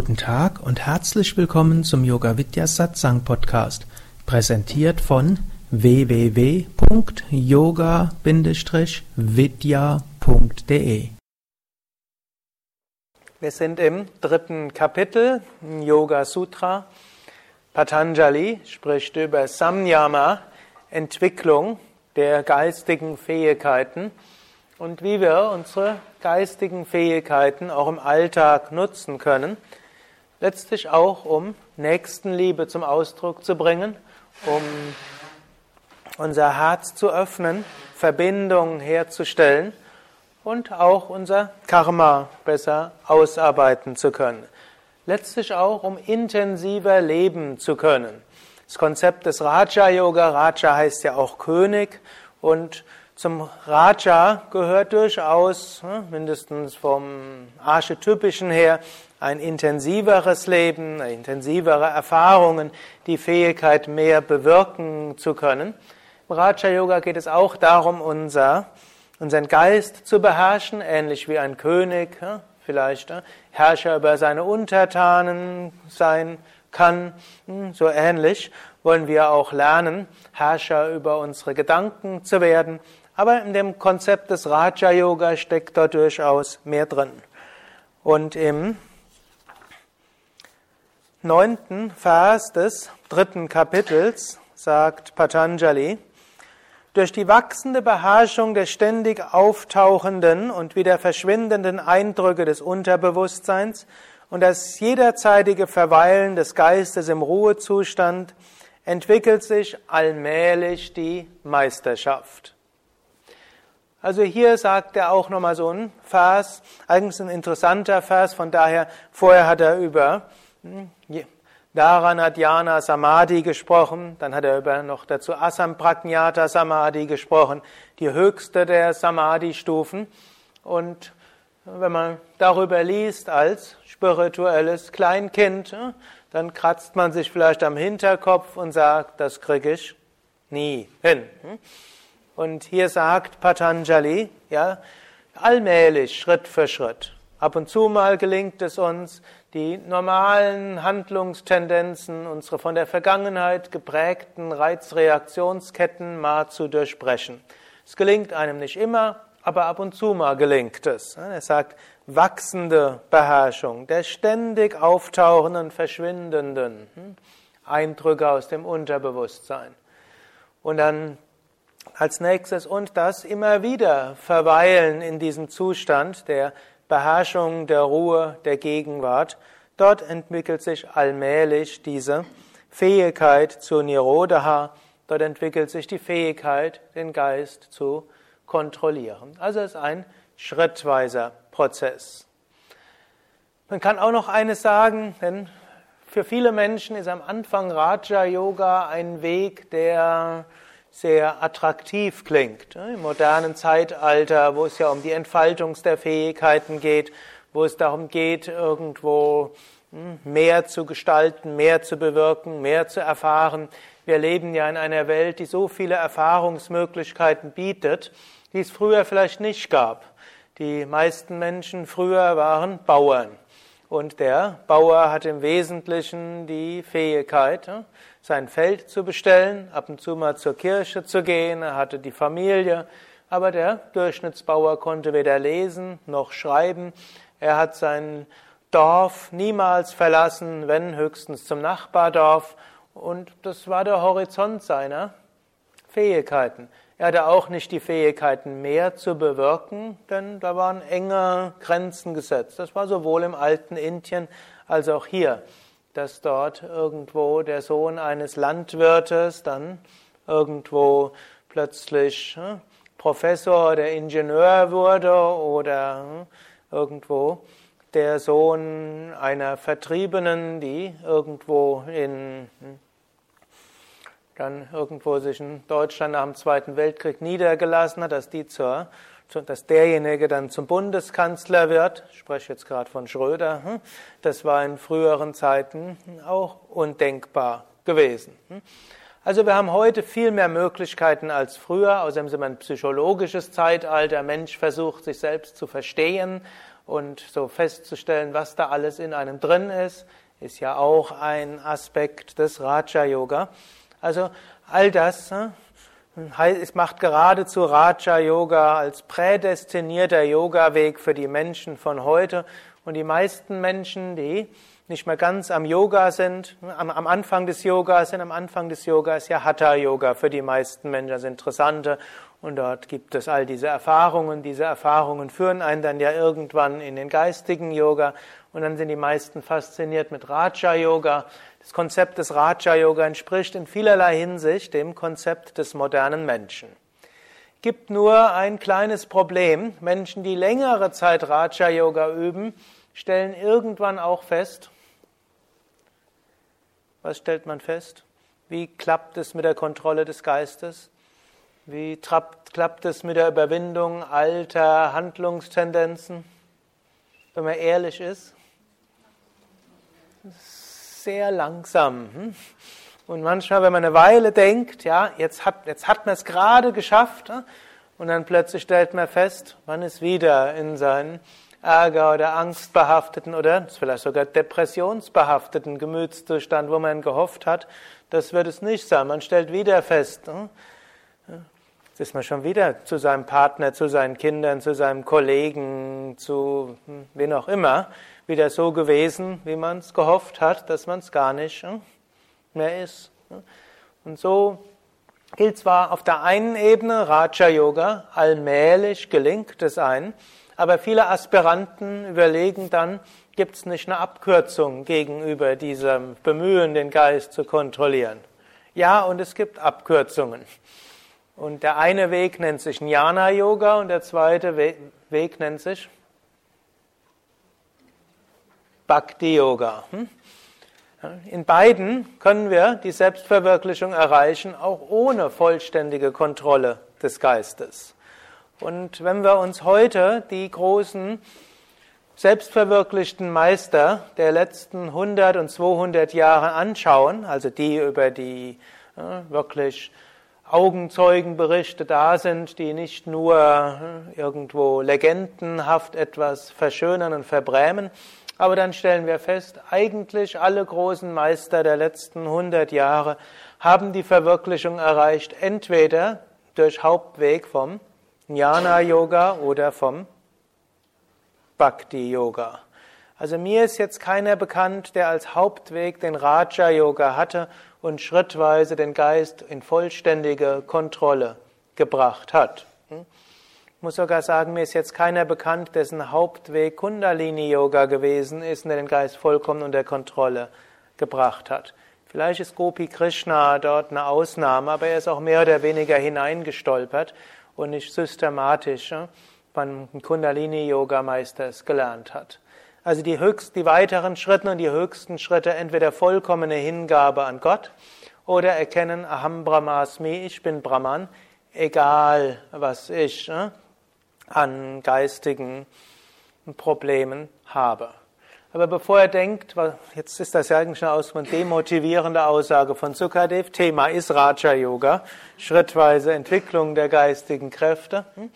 Guten Tag und herzlich willkommen zum Yoga Vidya Satsang Podcast, präsentiert von www.yoga-vidya.de. Wir sind im dritten Kapitel Yoga Sutra. Patanjali spricht über Samyama, Entwicklung der geistigen Fähigkeiten und wie wir unsere geistigen Fähigkeiten auch im Alltag nutzen können letztlich auch um Nächstenliebe zum Ausdruck zu bringen, um unser Herz zu öffnen, Verbindungen herzustellen und auch unser Karma besser ausarbeiten zu können. Letztlich auch, um intensiver leben zu können. Das Konzept des Raja-Yoga, Raja heißt ja auch König und zum Raja gehört durchaus, hm, mindestens vom Archetypischen her, ein intensiveres Leben, intensivere Erfahrungen, die Fähigkeit, mehr bewirken zu können. Im Raja Yoga geht es auch darum, unser, unseren Geist zu beherrschen, ähnlich wie ein König, hm, vielleicht hm, Herrscher über seine Untertanen sein kann, so ähnlich wollen wir auch lernen, Herrscher über unsere Gedanken zu werden aber in dem Konzept des Raja Yoga steckt da durchaus mehr drin. Und im neunten Vers des dritten Kapitels sagt Patanjali, durch die wachsende Beherrschung der ständig auftauchenden und wieder verschwindenden Eindrücke des Unterbewusstseins und das jederzeitige Verweilen des Geistes im Ruhezustand entwickelt sich allmählich die Meisterschaft. Also hier sagt er auch nochmal so ein Vers, eigentlich ein interessanter Vers, von daher, vorher hat er über hm, Dharanadhyana Samadhi gesprochen, dann hat er über noch dazu Asampragnata Samadhi gesprochen, die höchste der Samadhi-Stufen. Und wenn man darüber liest als spirituelles Kleinkind, hm, dann kratzt man sich vielleicht am Hinterkopf und sagt, das kriege ich nie hin. Hm. Und hier sagt Patanjali, ja, allmählich, Schritt für Schritt. Ab und zu mal gelingt es uns, die normalen Handlungstendenzen, unsere von der Vergangenheit geprägten Reizreaktionsketten mal zu durchbrechen. Es gelingt einem nicht immer, aber ab und zu mal gelingt es. Er sagt, wachsende Beherrschung der ständig auftauchenden, verschwindenden hm, Eindrücke aus dem Unterbewusstsein. Und dann als nächstes und das immer wieder verweilen in diesem Zustand der Beherrschung, der Ruhe, der Gegenwart. Dort entwickelt sich allmählich diese Fähigkeit zu Nirodha. Dort entwickelt sich die Fähigkeit, den Geist zu kontrollieren. Also es ist ein schrittweiser Prozess. Man kann auch noch eines sagen, denn für viele Menschen ist am Anfang Raja Yoga ein Weg, der sehr attraktiv klingt. Im modernen Zeitalter, wo es ja um die Entfaltung der Fähigkeiten geht, wo es darum geht, irgendwo hm, mehr zu gestalten, mehr zu bewirken, mehr zu erfahren. Wir leben ja in einer Welt, die so viele Erfahrungsmöglichkeiten bietet, die es früher vielleicht nicht gab. Die meisten Menschen früher waren Bauern. Und der Bauer hat im Wesentlichen die Fähigkeit, sein Feld zu bestellen, ab und zu mal zur Kirche zu gehen, er hatte die Familie, aber der Durchschnittsbauer konnte weder lesen noch schreiben. Er hat sein Dorf niemals verlassen, wenn höchstens zum Nachbardorf. Und das war der Horizont seiner Fähigkeiten. Er hatte auch nicht die Fähigkeiten, mehr zu bewirken, denn da waren enge Grenzen gesetzt. Das war sowohl im alten Indien als auch hier, dass dort irgendwo der Sohn eines Landwirtes dann irgendwo plötzlich hm, Professor oder Ingenieur wurde oder hm, irgendwo der Sohn einer Vertriebenen, die irgendwo in hm, dann irgendwo sich in Deutschland nach dem Zweiten Weltkrieg niedergelassen hat, dass die zur, dass derjenige dann zum Bundeskanzler wird. Ich spreche jetzt gerade von Schröder. Hm? Das war in früheren Zeiten auch undenkbar gewesen. Hm? Also wir haben heute viel mehr Möglichkeiten als früher. Außerdem sind wir ein psychologisches Zeitalter. Mensch versucht sich selbst zu verstehen und so festzustellen, was da alles in einem drin ist, ist ja auch ein Aspekt des Raja Yoga. Also all das ne, es macht geradezu Raja Yoga als prädestinierter Yoga-Weg für die Menschen von heute. Und die meisten Menschen, die nicht mehr ganz am Yoga sind, am, am Anfang des Yogas sind, am Anfang des Yogas ja Hatha Yoga für die meisten Menschen das Interessante. Und dort gibt es all diese Erfahrungen. Diese Erfahrungen führen einen dann ja irgendwann in den geistigen Yoga. Und dann sind die meisten fasziniert mit Raja Yoga. Das Konzept des Raja Yoga entspricht in vielerlei Hinsicht dem Konzept des modernen Menschen. Gibt nur ein kleines Problem. Menschen, die längere Zeit Raja Yoga üben, stellen irgendwann auch fest, was stellt man fest? Wie klappt es mit der Kontrolle des Geistes? Wie klappt es mit der Überwindung alter Handlungstendenzen? Wenn man ehrlich ist, sehr langsam. Hm? Und manchmal, wenn man eine Weile denkt, ja, jetzt hat, jetzt hat man es gerade geschafft, hm? und dann plötzlich stellt man fest, man ist wieder in seinen Ärger oder Angstbehafteten oder vielleicht sogar depressionsbehafteten Gemütszustand, wo man gehofft hat, das wird es nicht sein. Man stellt wieder fest, hm, jetzt ist man schon wieder zu seinem Partner, zu seinen Kindern, zu seinem Kollegen, zu wen auch immer, wieder so gewesen, wie man es gehofft hat, dass man es gar nicht hm, mehr ist. Und so gilt zwar auf der einen Ebene Raja Yoga, allmählich gelingt es ein, aber viele Aspiranten überlegen dann, gibt es nicht eine Abkürzung gegenüber diesem Bemühen, den Geist zu kontrollieren? Ja, und es gibt Abkürzungen. Und der eine Weg nennt sich Jnana Yoga und der zweite Weg nennt sich Bhakti Yoga. Hm? In beiden können wir die Selbstverwirklichung erreichen, auch ohne vollständige Kontrolle des Geistes. Und wenn wir uns heute die großen selbstverwirklichten Meister der letzten 100 und 200 Jahre anschauen, also die über die wirklich Augenzeugenberichte da sind, die nicht nur irgendwo legendenhaft etwas verschönern und verbrämen, aber dann stellen wir fest, eigentlich alle großen Meister der letzten 100 Jahre haben die Verwirklichung erreicht, entweder durch Hauptweg vom Jnana Yoga oder vom Bhakti Yoga. Also mir ist jetzt keiner bekannt, der als Hauptweg den Raja Yoga hatte und schrittweise den Geist in vollständige Kontrolle gebracht hat. Ich muss sogar sagen, mir ist jetzt keiner bekannt, dessen Hauptweg Kundalini Yoga gewesen ist und der den Geist vollkommen unter Kontrolle gebracht hat. Vielleicht ist Gopi Krishna dort eine Ausnahme, aber er ist auch mehr oder weniger hineingestolpert und nicht systematisch beim Kundalini-Yoga-Meister es gelernt hat. Also die, höchst, die weiteren Schritte und die höchsten Schritte entweder vollkommene Hingabe an Gott oder erkennen Aham Brahmasmi, ich bin Brahman, egal was ich an geistigen Problemen habe. Aber bevor er denkt, jetzt ist das ja eigentlich eine demotivierende Aussage von Sukadev, Thema ist Raja Yoga, schrittweise Entwicklung der geistigen Kräfte. Hm?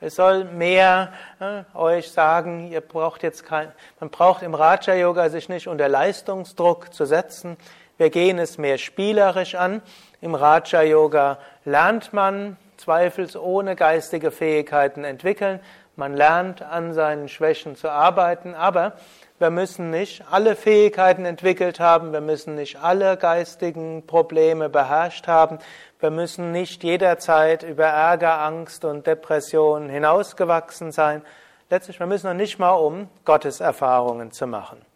Es soll mehr äh, euch sagen, ihr braucht jetzt kein, man braucht im Raja Yoga sich nicht unter Leistungsdruck zu setzen. Wir gehen es mehr spielerisch an. Im Raja Yoga lernt man zweifelsohne geistige Fähigkeiten entwickeln. Man lernt an seinen Schwächen zu arbeiten, aber wir müssen nicht alle Fähigkeiten entwickelt haben, wir müssen nicht alle geistigen Probleme beherrscht haben, wir müssen nicht jederzeit über Ärger, Angst und Depression hinausgewachsen sein. Letztlich, wir müssen noch nicht mal um Gotteserfahrungen zu machen.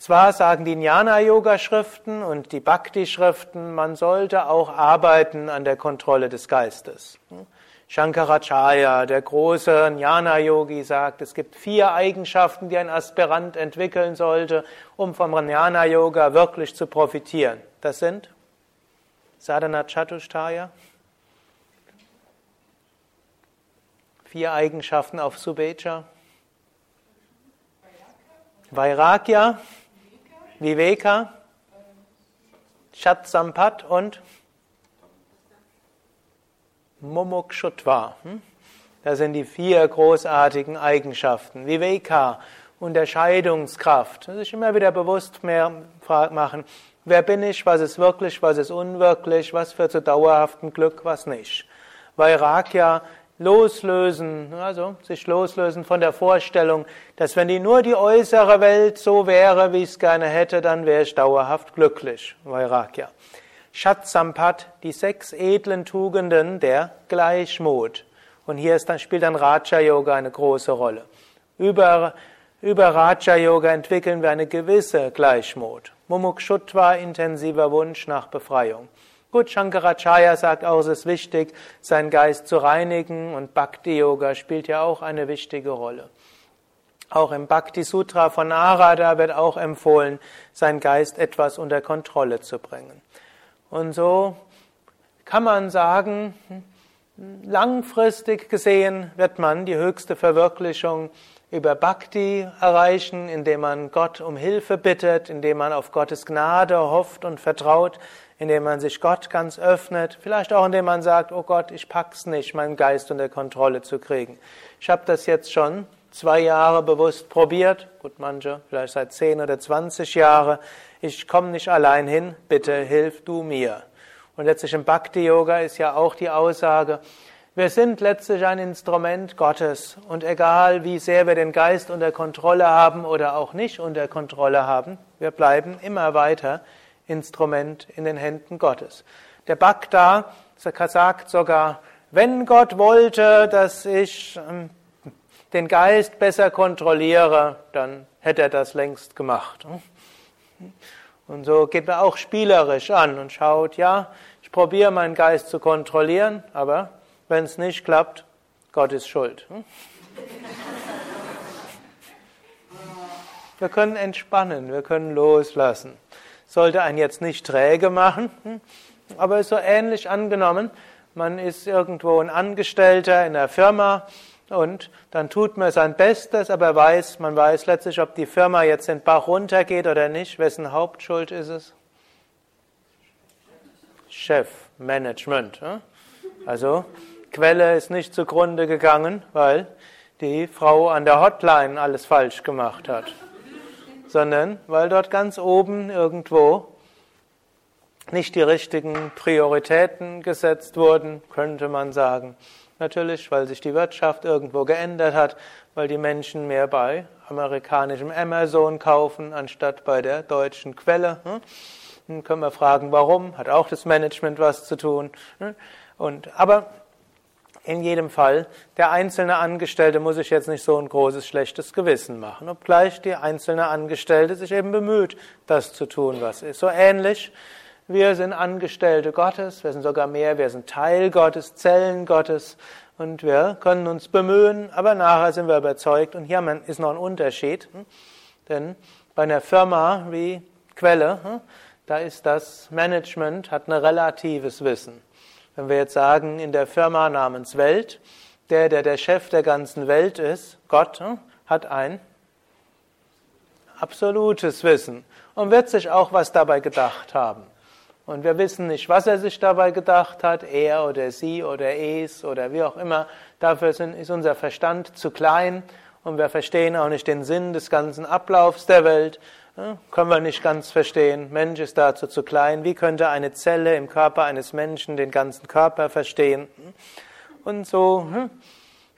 Zwar sagen die Jnana-Yoga-Schriften und die Bhakti-Schriften, man sollte auch arbeiten an der Kontrolle des Geistes. Shankaracharya, der große Jnana-Yogi, sagt, es gibt vier Eigenschaften, die ein Aspirant entwickeln sollte, um vom Jnana-Yoga wirklich zu profitieren. Das sind Sadhana Chatushtaya, vier Eigenschaften auf Subecha, Vairagya, Viveka, Shat und Mumukshutva. Hm? Das sind die vier großartigen Eigenschaften. Viveka, Unterscheidungskraft. Sich immer wieder bewusst mehr machen, wer bin ich, was ist wirklich, was ist unwirklich, was führt zu dauerhaftem Glück, was nicht. Vairagya, loslösen, also sich loslösen von der Vorstellung, dass wenn die nur die äußere Welt so wäre, wie ich es gerne hätte, dann wäre ich dauerhaft glücklich. Vairagya. Shatsampat, die sechs edlen Tugenden der Gleichmut. Und hier dann, spielt dann Raja Yoga eine große Rolle. Über, über Raja Yoga entwickeln wir eine gewisse Gleichmut. Mumukshutva, intensiver Wunsch nach Befreiung. Gut, Shankaracharya sagt auch, es ist wichtig, seinen Geist zu reinigen und Bhakti Yoga spielt ja auch eine wichtige Rolle. Auch im Bhakti Sutra von Narada wird auch empfohlen, seinen Geist etwas unter Kontrolle zu bringen. Und so kann man sagen, langfristig gesehen wird man die höchste Verwirklichung über Bhakti erreichen, indem man Gott um Hilfe bittet, indem man auf Gottes Gnade hofft und vertraut, indem man sich Gott ganz öffnet, vielleicht auch indem man sagt, oh Gott, ich pack's nicht, meinen Geist unter Kontrolle zu kriegen. Ich habe das jetzt schon zwei Jahre bewusst probiert, gut manche vielleicht seit zehn oder zwanzig Jahre. Ich komme nicht allein hin, bitte hilf du mir. Und letztlich im Bhakti Yoga ist ja auch die Aussage, wir sind letztlich ein Instrument Gottes und egal wie sehr wir den Geist unter Kontrolle haben oder auch nicht unter Kontrolle haben, wir bleiben immer weiter Instrument in den Händen Gottes. Der Bhakta sagt sogar, wenn Gott wollte, dass ich ähm, den Geist besser kontrolliere, dann hätte er das längst gemacht. Und so geht man auch spielerisch an und schaut, ja, ich probiere meinen Geist zu kontrollieren, aber wenn es nicht klappt, Gott ist schuld. Wir können entspannen, wir können loslassen sollte einen jetzt nicht träge machen, hm? aber ist so ähnlich angenommen. Man ist irgendwo ein Angestellter in der Firma und dann tut man sein Bestes, aber weiß, man weiß letztlich, ob die Firma jetzt den Bach runtergeht oder nicht. Wessen Hauptschuld ist es? Chef, Management. Hm? Also Quelle ist nicht zugrunde gegangen, weil die Frau an der Hotline alles falsch gemacht hat sondern weil dort ganz oben irgendwo nicht die richtigen Prioritäten gesetzt wurden, könnte man sagen. Natürlich, weil sich die Wirtschaft irgendwo geändert hat, weil die Menschen mehr bei amerikanischem Amazon kaufen, anstatt bei der deutschen Quelle. Hm? Dann können wir fragen, warum? Hat auch das Management was zu tun. Hm? Und, aber in jedem Fall, der einzelne Angestellte muss sich jetzt nicht so ein großes schlechtes Gewissen machen, obgleich die einzelne Angestellte sich eben bemüht, das zu tun, was ist. So ähnlich, wir sind Angestellte Gottes, wir sind sogar mehr, wir sind Teil Gottes, Zellen Gottes und wir können uns bemühen, aber nachher sind wir überzeugt und hier ist noch ein Unterschied, hm? denn bei einer Firma wie Quelle, hm, da ist das Management, hat ein relatives Wissen. Wenn wir jetzt sagen, in der Firma namens Welt, der, der der Chef der ganzen Welt ist, Gott, hm, hat ein absolutes Wissen und wird sich auch was dabei gedacht haben. Und wir wissen nicht, was er sich dabei gedacht hat, er oder sie oder es oder wie auch immer. Dafür ist unser Verstand zu klein und wir verstehen auch nicht den Sinn des ganzen Ablaufs der Welt. Können wir nicht ganz verstehen. Mensch ist dazu zu klein. Wie könnte eine Zelle im Körper eines Menschen den ganzen Körper verstehen? Und so hm,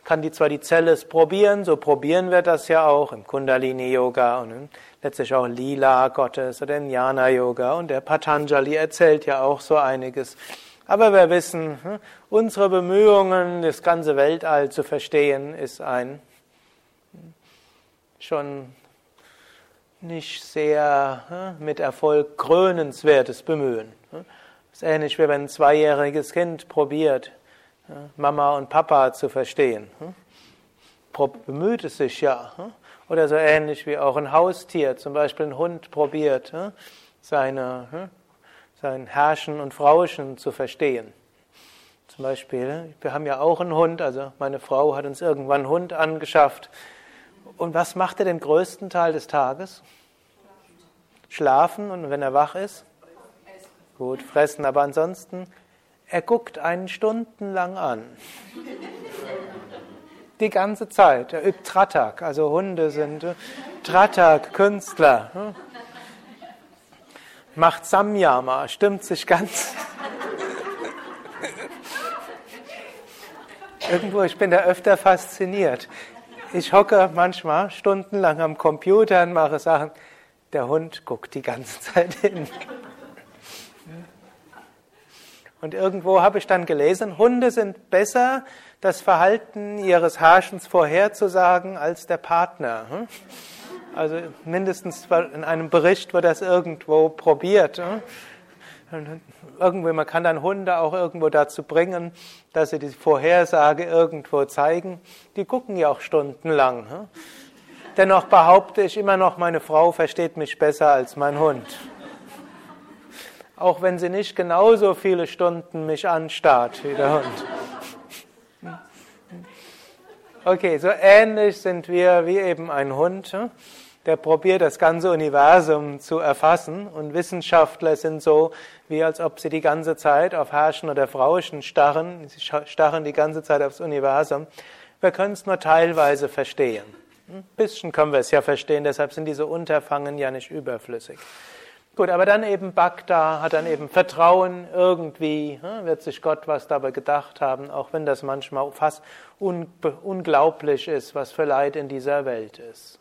kann die zwar die Zelle es probieren, so probieren wir das ja auch im Kundalini-Yoga und hm, letztlich auch Lila Gottes oder im Jnana-Yoga. Und der Patanjali erzählt ja auch so einiges. Aber wir wissen, hm, unsere Bemühungen, das ganze Weltall zu verstehen, ist ein schon nicht sehr hm, mit Erfolg krönenswertes Bemühen. Das ist ähnlich wie wenn ein zweijähriges Kind probiert, Mama und Papa zu verstehen. Bemüht es sich ja. Oder so ähnlich wie auch ein Haustier, zum Beispiel ein Hund probiert, seine, sein Herrschen und Frauschen zu verstehen. Zum Beispiel, wir haben ja auch einen Hund, also meine Frau hat uns irgendwann einen Hund angeschafft. Und was macht er den größten Teil des Tages? Schlafen und wenn er wach ist? Gut, fressen, aber ansonsten, er guckt einen stundenlang an. die ganze Zeit. Er übt Tratak, also Hunde sind äh, Tratak-Künstler. Hm? Macht Samyama, stimmt sich ganz. Irgendwo, ich bin da öfter fasziniert. Ich hocke manchmal stundenlang am Computer und mache Sachen. Der Hund guckt die ganze Zeit hin. Und irgendwo habe ich dann gelesen, Hunde sind besser, das Verhalten ihres Herrschens vorherzusagen als der Partner. Hm? Also mindestens in einem Bericht wird das irgendwo probiert. Irgendwie, man kann dann Hunde auch irgendwo dazu bringen, dass sie die Vorhersage irgendwo zeigen. Die gucken ja auch stundenlang. Hm? Dennoch behaupte ich immer noch, meine Frau versteht mich besser als mein Hund auch wenn sie nicht genauso viele Stunden mich anstarrt wie der Hund. Okay, so ähnlich sind wir wie eben ein Hund, der probiert das ganze Universum zu erfassen und Wissenschaftler sind so, wie als ob sie die ganze Zeit auf Herrschen oder Frauchen starren, sie starren die ganze Zeit aufs Universum. Wir können es nur teilweise verstehen. Ein bisschen können wir es ja verstehen, deshalb sind diese Unterfangen ja nicht überflüssig. Gut, aber dann eben Bhakta hat dann eben Vertrauen, irgendwie hm, wird sich Gott was dabei gedacht haben, auch wenn das manchmal fast un unglaublich ist, was für Leid in dieser Welt ist.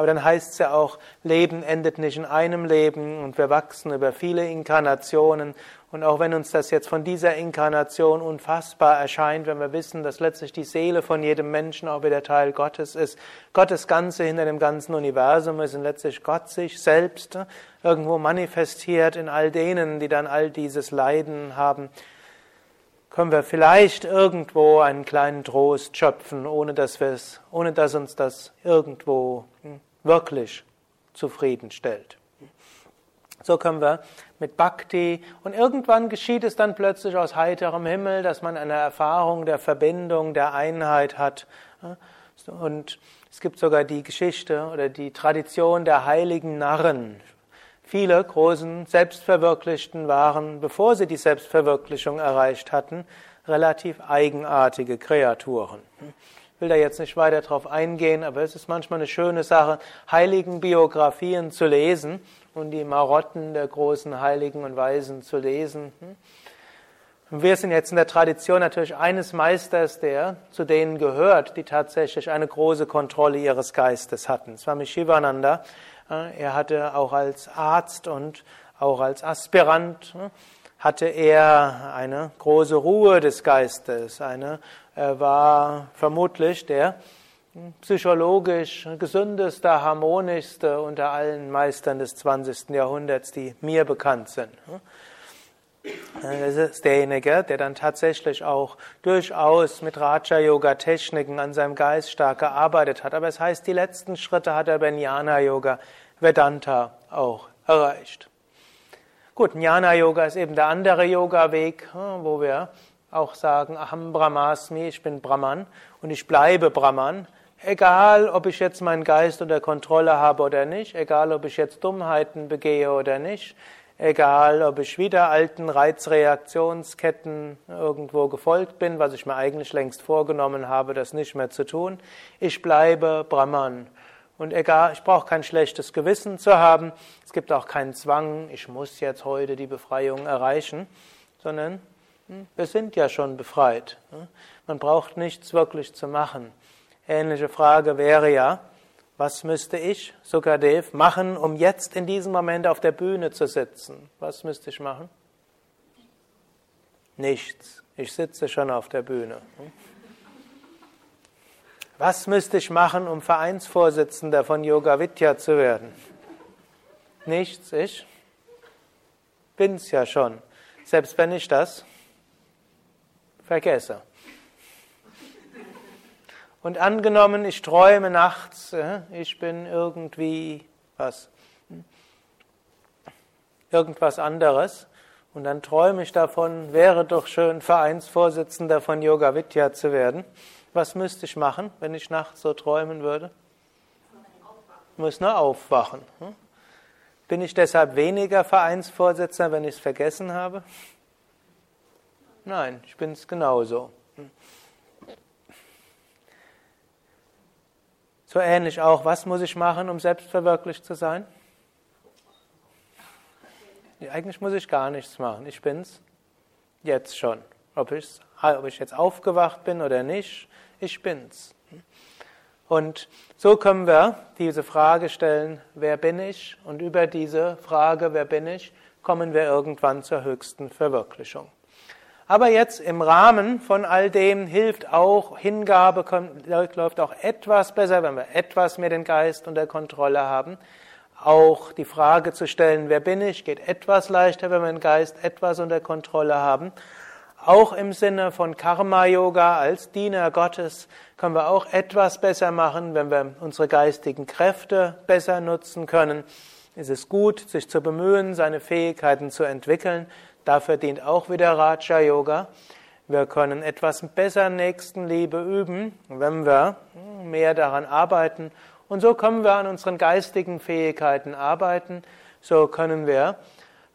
Aber dann heißt es ja auch, Leben endet nicht in einem Leben und wir wachsen über viele Inkarnationen. Und auch wenn uns das jetzt von dieser Inkarnation unfassbar erscheint, wenn wir wissen, dass letztlich die Seele von jedem Menschen auch wieder Teil Gottes ist, Gottes Ganze hinter dem ganzen Universum ist und letztlich Gott sich selbst irgendwo manifestiert in all denen, die dann all dieses Leiden haben, können wir vielleicht irgendwo einen kleinen Trost schöpfen, ohne dass, wir es, ohne dass uns das irgendwo hm, wirklich zufriedenstellt. So können wir mit Bhakti und irgendwann geschieht es dann plötzlich aus heiterem Himmel, dass man eine Erfahrung der Verbindung, der Einheit hat. Und es gibt sogar die Geschichte oder die Tradition der heiligen Narren. Viele großen Selbstverwirklichten waren, bevor sie die Selbstverwirklichung erreicht hatten, relativ eigenartige Kreaturen. Will da jetzt nicht weiter darauf eingehen, aber es ist manchmal eine schöne Sache, heiligen Biografien zu lesen und die Marotten der großen Heiligen und Weisen zu lesen. Und wir sind jetzt in der Tradition natürlich eines Meisters, der zu denen gehört, die tatsächlich eine große Kontrolle ihres Geistes hatten. Swami Shivananda er hatte auch als Arzt und auch als Aspirant hm, hatte er eine große Ruhe des Geistes. Eine, war vermutlich der psychologisch gesündeste, harmonischste unter allen Meistern des 20. Jahrhunderts, die mir bekannt sind. Das ist derjenige, der dann tatsächlich auch durchaus mit Raja-Yoga-Techniken an seinem Geist stark gearbeitet hat. Aber es heißt, die letzten Schritte hat er bei Jnana-Yoga Vedanta auch erreicht. Gut, Jnana Yoga ist eben der andere Yoga-Weg, hm, wo wir auch sagen, Aham Brahmasmi, ich bin Brahman und ich bleibe Brahman. Egal, ob ich jetzt meinen Geist unter Kontrolle habe oder nicht, egal, ob ich jetzt Dummheiten begehe oder nicht, egal, ob ich wieder alten Reizreaktionsketten irgendwo gefolgt bin, was ich mir eigentlich längst vorgenommen habe, das nicht mehr zu tun. Ich bleibe Brahman. Und egal, ich brauche kein schlechtes Gewissen zu haben. Es gibt auch keinen Zwang, ich muss jetzt heute die Befreiung erreichen, sondern wir sind ja schon befreit. Hm. Man braucht nichts wirklich zu machen. Ähnliche Frage wäre ja, was müsste ich, Sukadev, machen, um jetzt in diesem Moment auf der Bühne zu sitzen? Was müsste ich machen? Nichts. Ich sitze schon auf der Bühne. Hm. Was müsste ich machen, um Vereinsvorsitzender von Yoga Vidya zu werden? Nichts, ich bin's ja schon. Selbst wenn ich das vergesse. Und angenommen, ich träume nachts, äh, ich bin irgendwie was, irgendwas anderes, und dann träume ich davon, wäre doch schön, Vereinsvorsitzender von Yoga Vidya zu werden. Was müsste ich machen, wenn ich nachts so träumen würde? Ich muss nur aufwachen. Hm? Bin ich deshalb weniger Vereinsvorsitzender, wenn ich es vergessen habe? Nein, ich bin es genauso. So ähnlich auch, was muss ich machen, um selbstverwirklicht zu sein? Eigentlich muss ich gar nichts machen. Ich bin's jetzt schon. Ob, ob ich jetzt aufgewacht bin oder nicht, ich bin's. Und so können wir diese Frage stellen, wer bin ich? Und über diese Frage, wer bin ich, kommen wir irgendwann zur höchsten Verwirklichung. Aber jetzt im Rahmen von all dem hilft auch Hingabe, läuft auch etwas besser, wenn wir etwas mehr den Geist unter Kontrolle haben. Auch die Frage zu stellen, wer bin ich, geht etwas leichter, wenn wir den Geist etwas unter Kontrolle haben. Auch im Sinne von Karma-Yoga als Diener Gottes können wir auch etwas besser machen, wenn wir unsere geistigen Kräfte besser nutzen können. Es ist gut, sich zu bemühen, seine Fähigkeiten zu entwickeln. Dafür dient auch wieder Raja Yoga. Wir können etwas besser Nächstenliebe üben, wenn wir mehr daran arbeiten. Und so können wir an unseren geistigen Fähigkeiten arbeiten. So können wir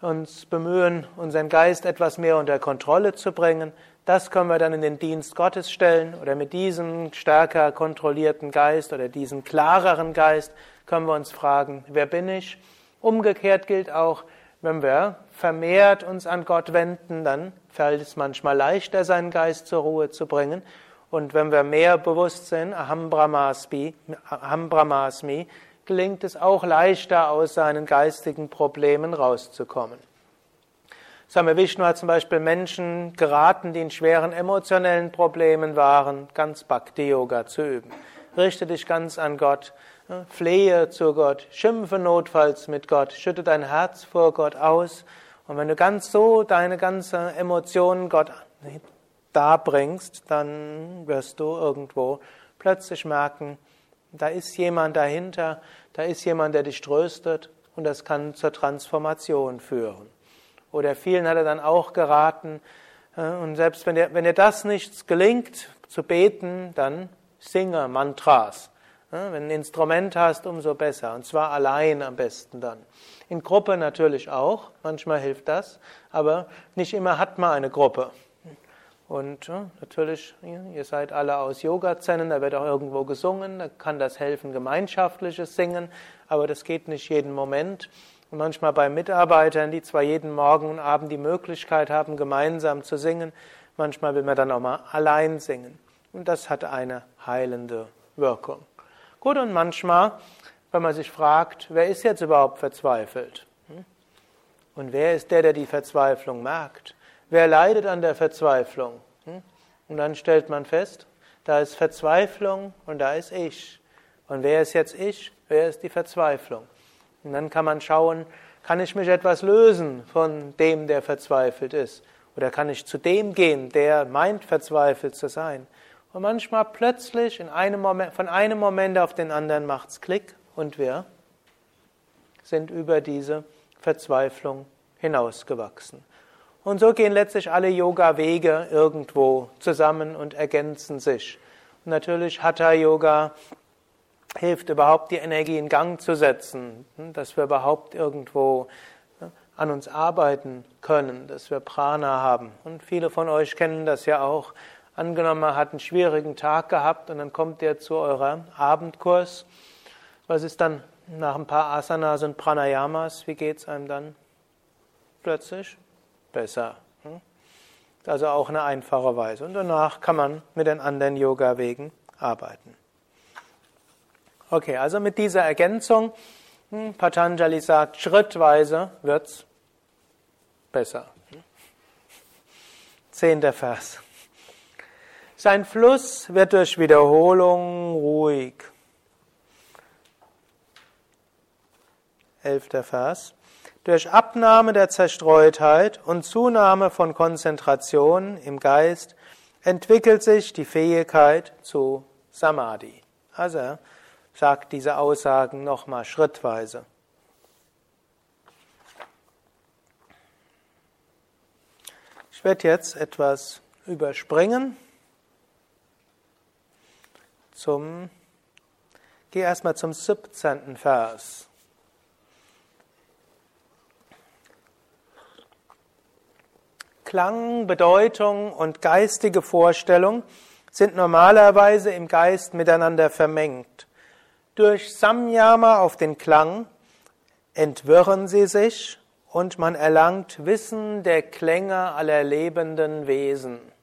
uns bemühen, unseren Geist etwas mehr unter Kontrolle zu bringen. Das können wir dann in den Dienst Gottes stellen oder mit diesem stärker kontrollierten Geist oder diesem klareren Geist können wir uns fragen, wer bin ich? Umgekehrt gilt auch, wenn wir vermehrt uns an Gott wenden, dann fällt es manchmal leichter, seinen Geist zur Ruhe zu bringen. Und wenn wir mehr bewusst sind, Aham Brahmasmi, gelingt es auch leichter, aus seinen geistigen Problemen rauszukommen. Same Vishnu hat zum Beispiel Menschen geraten, die in schweren emotionellen Problemen waren, ganz Bhakti-Yoga zu üben. Richte dich ganz an Gott, flehe zu Gott, schimpfe notfalls mit Gott, schütte dein Herz vor Gott aus und wenn du ganz so deine ganzen Emotionen Gott darbringst, dann wirst du irgendwo plötzlich merken, da ist jemand dahinter, da ist jemand, der dich tröstet und das kann zur Transformation führen. Oder vielen hat er dann auch geraten, äh, und selbst wenn dir, wenn dir das nicht gelingt zu beten, dann singe Mantras. Wenn du ein Instrument hast, umso besser. Und zwar allein am besten dann. In Gruppe natürlich auch, manchmal hilft das, aber nicht immer hat man eine Gruppe. Und natürlich, ihr seid alle aus Yoga-Zennen, da wird auch irgendwo gesungen, da kann das helfen, gemeinschaftliches Singen, aber das geht nicht jeden Moment. Und manchmal bei Mitarbeitern, die zwar jeden Morgen und Abend die Möglichkeit haben, gemeinsam zu singen, manchmal will man dann auch mal allein singen. Und das hat eine heilende Wirkung. Gut, und manchmal wenn man sich fragt, wer ist jetzt überhaupt verzweifelt? Hm? Und wer ist der, der die Verzweiflung merkt? Wer leidet an der Verzweiflung? Hm? Und dann stellt man fest, da ist Verzweiflung und da ist ich. Und wer ist jetzt ich? Wer ist die Verzweiflung? Und dann kann man schauen, kann ich mich etwas lösen von dem, der verzweifelt ist? Oder kann ich zu dem gehen, der meint, verzweifelt zu sein? Und manchmal plötzlich in einem Moment, von einem Moment auf den anderen macht's Klick und wir sind über diese Verzweiflung hinausgewachsen. Und so gehen letztlich alle Yoga-Wege irgendwo zusammen und ergänzen sich. Und natürlich Hatha-Yoga hilft überhaupt, die Energie in Gang zu setzen, dass wir überhaupt irgendwo an uns arbeiten können, dass wir Prana haben. Und viele von euch kennen das ja auch. Angenommen, man hat einen schwierigen Tag gehabt und dann kommt ihr zu eurem Abendkurs was ist dann nach ein paar Asanas und Pranayamas? Wie geht es einem dann plötzlich? Besser. Hm? Also auch eine einfache Weise. Und danach kann man mit den anderen Yoga-Wegen arbeiten. Okay, also mit dieser Ergänzung, hm, Patanjali sagt, schrittweise wird es besser. Zehnter Vers. Sein Fluss wird durch Wiederholung ruhig. Elfter Vers. Durch Abnahme der Zerstreutheit und Zunahme von Konzentration im Geist entwickelt sich die Fähigkeit zu Samadhi. Also er sagt diese Aussagen nochmal schrittweise. Ich werde jetzt etwas überspringen. Zum, gehe erstmal zum 17. Vers. Klang, Bedeutung und geistige Vorstellung sind normalerweise im Geist miteinander vermengt. Durch Samyama auf den Klang entwirren sie sich und man erlangt Wissen der Klänge aller lebenden Wesen.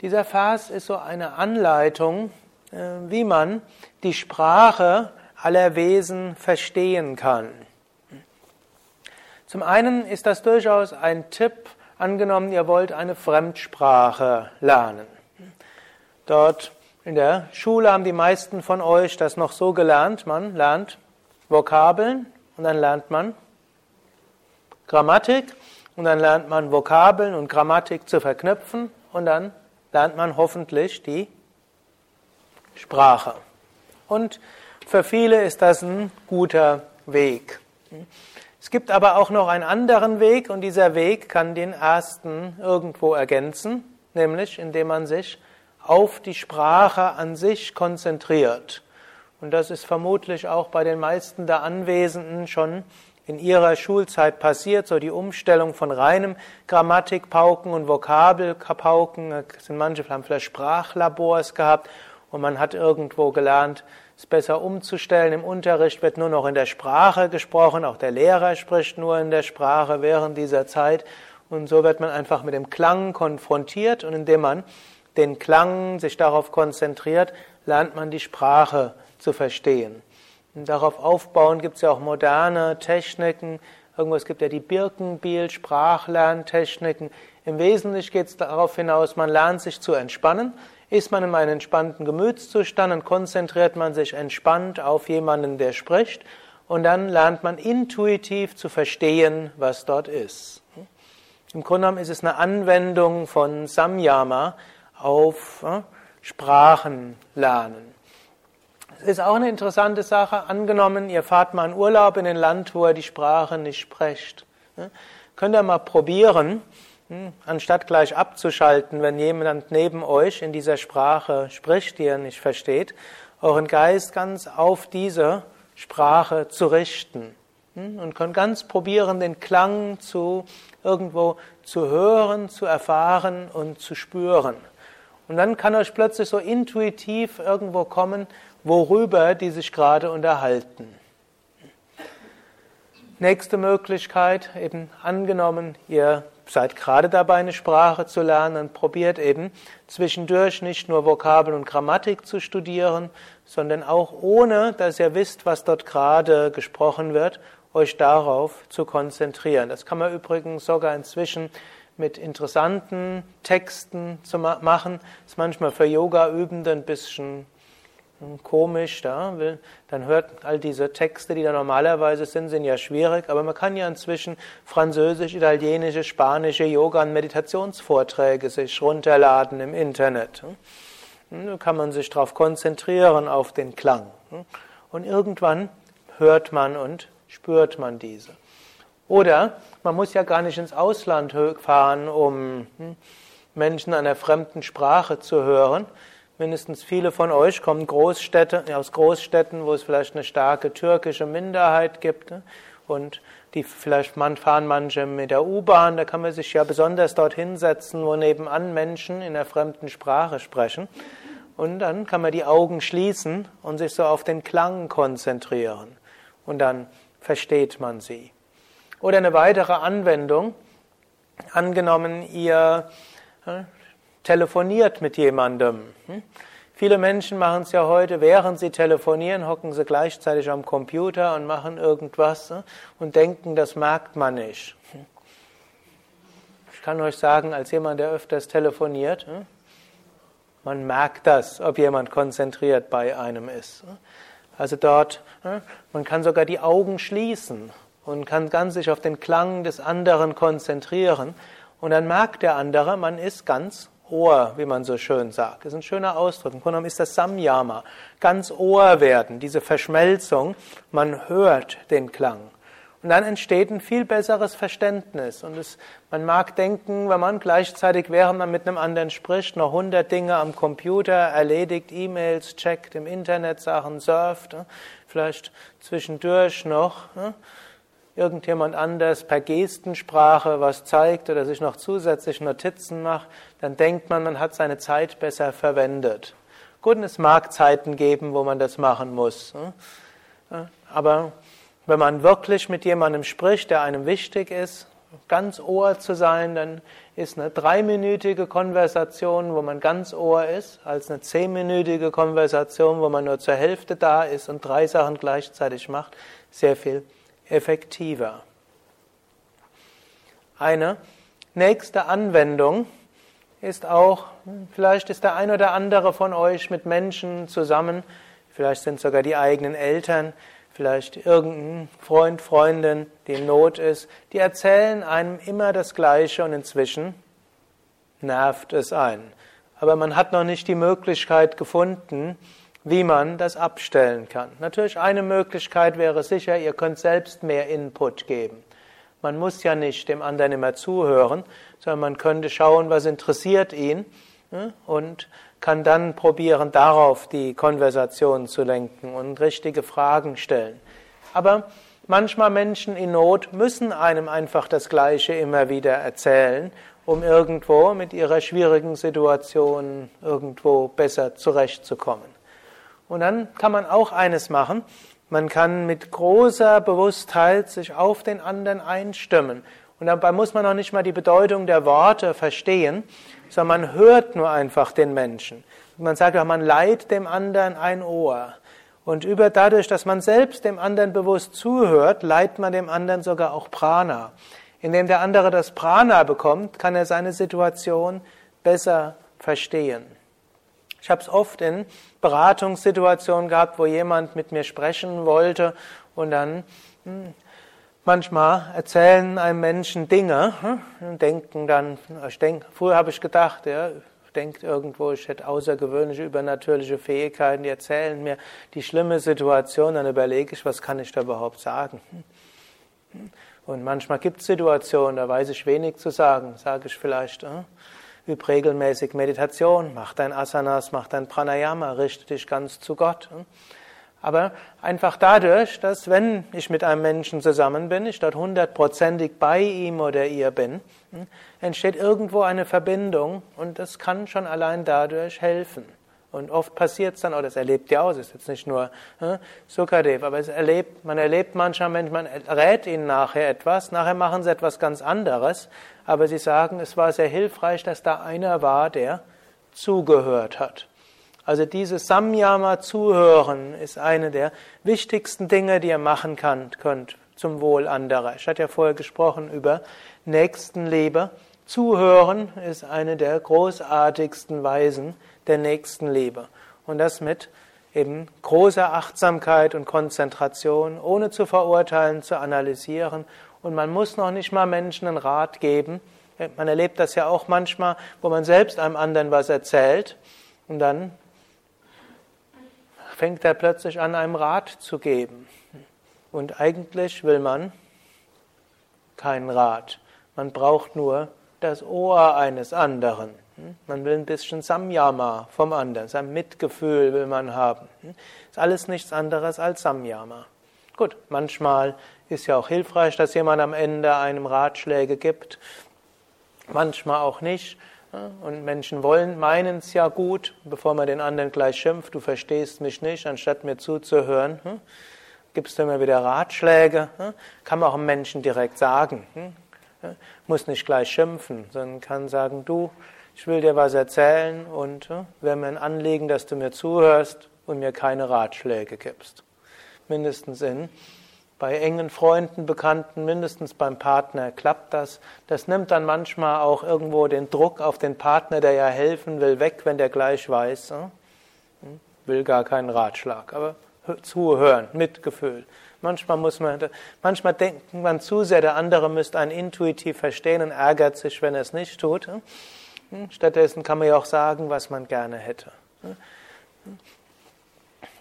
Dieser Vers ist so eine Anleitung, äh, wie man die Sprache aller Wesen verstehen kann. Zum einen ist das durchaus ein Tipp, angenommen, ihr wollt eine Fremdsprache lernen. Dort in der Schule haben die meisten von euch das noch so gelernt, man lernt Vokabeln und dann lernt man Grammatik und dann lernt man Vokabeln und Grammatik zu verknüpfen und dann lernt man hoffentlich die Sprache. Und für viele ist das ein guter Weg. Es gibt aber auch noch einen anderen Weg und dieser Weg kann den ersten irgendwo ergänzen, nämlich indem man sich auf die Sprache an sich konzentriert. Und das ist vermutlich auch bei den meisten der Anwesenden schon in ihrer Schulzeit passiert, so die Umstellung von reinem Grammatikpauken und Vokabelpauken. Sind manche haben vielleicht Sprachlabors gehabt und man hat irgendwo gelernt, es besser umzustellen. Im Unterricht wird nur noch in der Sprache gesprochen, auch der Lehrer spricht nur in der Sprache während dieser Zeit. Und so wird man einfach mit dem Klang konfrontiert und indem man den Klang sich darauf konzentriert, lernt man die Sprache zu verstehen. Darauf aufbauen gibt es ja auch moderne Techniken. Irgendwas gibt ja die Birkenbiel Sprachlerntechniken. Im Wesentlichen geht es darauf hinaus, man lernt sich zu entspannen. Ist man in einem entspannten Gemütszustand, dann konzentriert man sich entspannt auf jemanden, der spricht. Und dann lernt man intuitiv zu verstehen, was dort ist. Im Grunde genommen ist es eine Anwendung von Samyama auf äh, Sprachen lernen. Ist auch eine interessante Sache. Angenommen, ihr fahrt mal in Urlaub in ein Land, wo ihr die Sprache nicht sprecht. Könnt ihr mal probieren, hm, anstatt gleich abzuschalten, wenn jemand neben euch in dieser Sprache spricht, die ihr nicht versteht, euren Geist ganz auf diese Sprache zu richten. Hm, und könnt ganz probieren, den Klang zu irgendwo zu hören, zu erfahren und zu spüren. Und dann kann euch plötzlich so intuitiv irgendwo kommen, worüber die sich gerade unterhalten. Nächste Möglichkeit, eben angenommen, ihr seid gerade dabei, eine Sprache zu lernen, dann probiert eben zwischendurch nicht nur Vokabel und Grammatik zu studieren, sondern auch ohne, dass ihr wisst, was dort gerade gesprochen wird, euch darauf zu konzentrieren. Das kann man übrigens sogar inzwischen mit interessanten Texten zu machen. Das ist manchmal für Yoga-Übende ein bisschen komisch, da, dann hört all diese Texte, die da normalerweise sind, sind ja schwierig, aber man kann ja inzwischen französisch, italienische, spanische Yoga- und Meditationsvorträge sich runterladen im Internet. Da kann man sich darauf konzentrieren, auf den Klang. Und irgendwann hört man und spürt man diese. Oder man muss ja gar nicht ins Ausland fahren, um hm, Menschen einer fremden Sprache zu hören. Mindestens viele von euch kommen Großstädte, aus Großstädten, wo es vielleicht eine starke türkische Minderheit gibt. Ne? Und die vielleicht fahren manche mit der U-Bahn, da kann man sich ja besonders dort hinsetzen, wo nebenan Menschen in einer fremden Sprache sprechen. Und dann kann man die Augen schließen und sich so auf den Klang konzentrieren. Und dann versteht man sie. Oder eine weitere Anwendung. Angenommen, ihr telefoniert mit jemandem. Hm? Viele Menschen machen es ja heute, während sie telefonieren, hocken sie gleichzeitig am Computer und machen irgendwas hm? und denken, das merkt man nicht. Hm? Ich kann euch sagen, als jemand, der öfters telefoniert, man merkt das, ob jemand konzentriert bei einem ist. Also dort, man kann sogar die Augen schließen und kann ganz sich auf den Klang des anderen konzentrieren und dann merkt der andere, man ist ganz Ohr, wie man so schön sagt. Das ist ein schöner Ausdruck. Im Grunde genommen ist das Samyama. Ganz Ohr werden, diese Verschmelzung. Man hört den Klang. Und dann entsteht ein viel besseres Verständnis. Und es, man mag denken, wenn man gleichzeitig, während man mit einem anderen spricht, noch hundert Dinge am Computer erledigt, E-Mails checkt, im Internet Sachen surft, vielleicht zwischendurch noch irgendjemand anders per Gestensprache was zeigt oder sich noch zusätzlich Notizen macht, dann denkt man, man hat seine Zeit besser verwendet. Gut, es mag Zeiten geben, wo man das machen muss. Aber wenn man wirklich mit jemandem spricht, der einem wichtig ist, ganz Ohr zu sein, dann ist eine dreiminütige Konversation, wo man ganz Ohr ist, als eine zehnminütige Konversation, wo man nur zur Hälfte da ist und drei Sachen gleichzeitig macht, sehr viel effektiver. Eine nächste Anwendung ist auch, vielleicht ist der ein oder andere von euch mit Menschen zusammen, vielleicht sind sogar die eigenen Eltern, vielleicht irgendein Freund, Freundin, die in Not ist, die erzählen einem immer das Gleiche und inzwischen nervt es einen. Aber man hat noch nicht die Möglichkeit gefunden, wie man das abstellen kann. Natürlich eine Möglichkeit wäre sicher, ihr könnt selbst mehr Input geben. Man muss ja nicht dem anderen immer zuhören, sondern man könnte schauen, was interessiert ihn ne, und kann dann probieren, darauf die Konversation zu lenken und richtige Fragen stellen. Aber manchmal Menschen in Not müssen einem einfach das Gleiche immer wieder erzählen, um irgendwo mit ihrer schwierigen Situation irgendwo besser zurechtzukommen. Und dann kann man auch eines machen, man kann mit großer Bewusstheit sich auf den anderen einstimmen. Und dabei muss man noch nicht mal die Bedeutung der Worte verstehen, sondern man hört nur einfach den Menschen. Man sagt auch, man leiht dem anderen ein Ohr. Und über dadurch, dass man selbst dem anderen bewusst zuhört, leiht man dem anderen sogar auch Prana. Indem der andere das Prana bekommt, kann er seine Situation besser verstehen. Ich habe es oft in Beratungssituationen gehabt, wo jemand mit mir sprechen wollte und dann hm, Manchmal erzählen einem Menschen Dinge hm, und denken dann, ich denke, früher habe ich gedacht, ja, denkt irgendwo, ich hätte außergewöhnliche, übernatürliche Fähigkeiten, die erzählen mir die schlimme Situation, dann überlege ich, was kann ich da überhaupt sagen. Und manchmal gibt es Situationen, da weiß ich wenig zu sagen, sage ich vielleicht, äh, üb regelmäßig Meditation, mach dein Asanas, mach dein Pranayama, richte dich ganz zu Gott. Hm. Aber einfach dadurch, dass wenn ich mit einem Menschen zusammen bin, ich dort hundertprozentig bei ihm oder ihr bin, hm, entsteht irgendwo eine Verbindung und das kann schon allein dadurch helfen. Und oft passiert es dann, oder das erlebt ihr auch, es ist jetzt nicht nur hm, Sukadev, aber es erlebt, man erlebt manchmal, Menschen, man rät ihnen nachher etwas, nachher machen sie etwas ganz anderes, aber sie sagen, es war sehr hilfreich, dass da einer war, der zugehört hat. Also dieses Samyama zuhören ist eine der wichtigsten Dinge, die ihr machen könnt zum Wohl anderer. Ich hatte ja vorher gesprochen über Nächstenliebe. Zuhören ist eine der großartigsten Weisen der Nächstenliebe. Und das mit eben großer Achtsamkeit und Konzentration, ohne zu verurteilen, zu analysieren. Und man muss noch nicht mal Menschen einen Rat geben. Man erlebt das ja auch manchmal, wo man selbst einem anderen was erzählt und dann fängt er plötzlich an, einem Rat zu geben. Und eigentlich will man keinen Rat. Man braucht nur das Ohr eines anderen. Man will ein bisschen Samyama vom anderen. Sein Mitgefühl will man haben. Ist alles nichts anderes als Samyama. Gut, manchmal ist ja auch hilfreich, dass jemand am Ende einem Ratschläge gibt. Manchmal auch nicht. Und Menschen wollen, meinen es ja gut, bevor man den anderen gleich schimpft, du verstehst mich nicht, anstatt mir zuzuhören, hm? gibst du immer wieder Ratschläge, hm? kann man auch einem Menschen direkt sagen. Hm? Muss nicht gleich schimpfen, sondern kann sagen, du, ich will dir was erzählen und wäre mir ein Anliegen, dass du mir zuhörst und mir keine Ratschläge gibst. Mindestens in bei engen Freunden, Bekannten, mindestens beim Partner klappt das. Das nimmt dann manchmal auch irgendwo den Druck auf den Partner, der ja helfen will, weg, wenn der gleich weiß. Hm? Will gar keinen Ratschlag, aber zuhören, Mitgefühl. Manchmal muss man, manchmal denkt man zu sehr, der andere müsste einen intuitiv verstehen und ärgert sich, wenn er es nicht tut. Stattdessen kann man ja auch sagen, was man gerne hätte.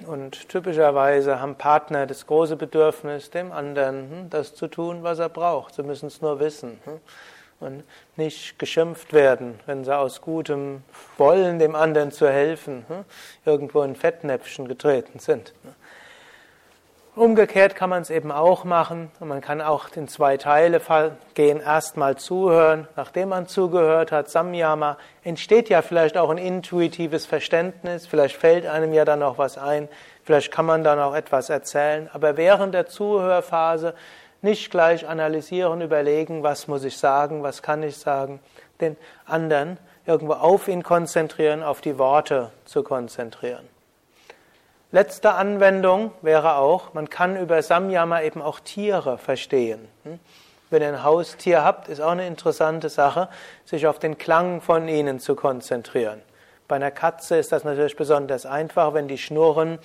Und typischerweise haben Partner das große Bedürfnis, dem anderen hm, das zu tun, was er braucht. Sie müssen es nur wissen. Hm, und nicht geschimpft werden, wenn sie aus gutem Wollen, dem anderen zu helfen, hm, irgendwo in Fettnäpfchen getreten sind. Umgekehrt kann man es eben auch machen und man kann auch in zwei Teile gehen. Erstmal zuhören, nachdem man zugehört hat. Samyama entsteht ja vielleicht auch ein intuitives Verständnis, vielleicht fällt einem ja dann auch was ein, vielleicht kann man dann auch etwas erzählen, aber während der Zuhörphase nicht gleich analysieren, überlegen, was muss ich sagen, was kann ich sagen, den anderen irgendwo auf ihn konzentrieren, auf die Worte zu konzentrieren. Letzte Anwendung wäre auch, man kann über Samyama eben auch Tiere verstehen. Hm? Wenn ihr ein Haustier habt, ist auch eine interessante Sache, sich auf den Klang von ihnen zu konzentrieren. Bei einer Katze ist das natürlich besonders einfach, wenn die schnurren,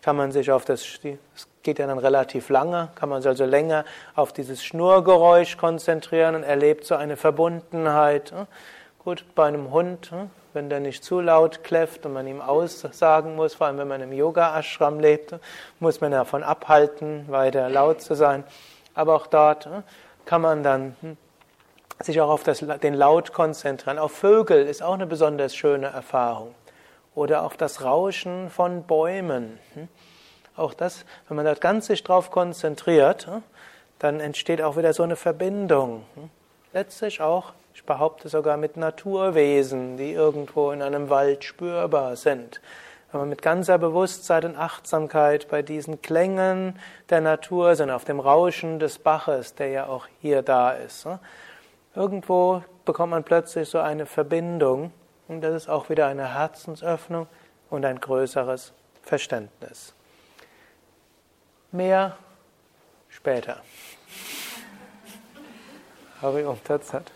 kann man sich auf das, es geht ja dann relativ lange, kann man sich also länger auf dieses Schnurgeräusch konzentrieren und erlebt so eine Verbundenheit. Hm? Gut, bei einem Hund, hm? Wenn der nicht zu laut kläfft und man ihm aussagen muss, vor allem wenn man im Yoga-Ashram lebt, muss man davon abhalten, weiter laut zu sein. Aber auch dort hm, kann man dann hm, sich auch auf das, den Laut konzentrieren. Auf Vögel ist auch eine besonders schöne Erfahrung. Oder auf das Rauschen von Bäumen. Auch das, wenn man da ganz sich drauf konzentriert, dann entsteht auch wieder so eine Verbindung. Letztlich auch ich behaupte sogar mit Naturwesen, die irgendwo in einem Wald spürbar sind. Wenn man mit ganzer Bewusstsein und Achtsamkeit bei diesen Klängen der Natur sind, auf dem Rauschen des Baches, der ja auch hier da ist, ne? irgendwo bekommt man plötzlich so eine Verbindung und das ist auch wieder eine Herzensöffnung und ein größeres Verständnis. Mehr später. Hari Om Tatsat.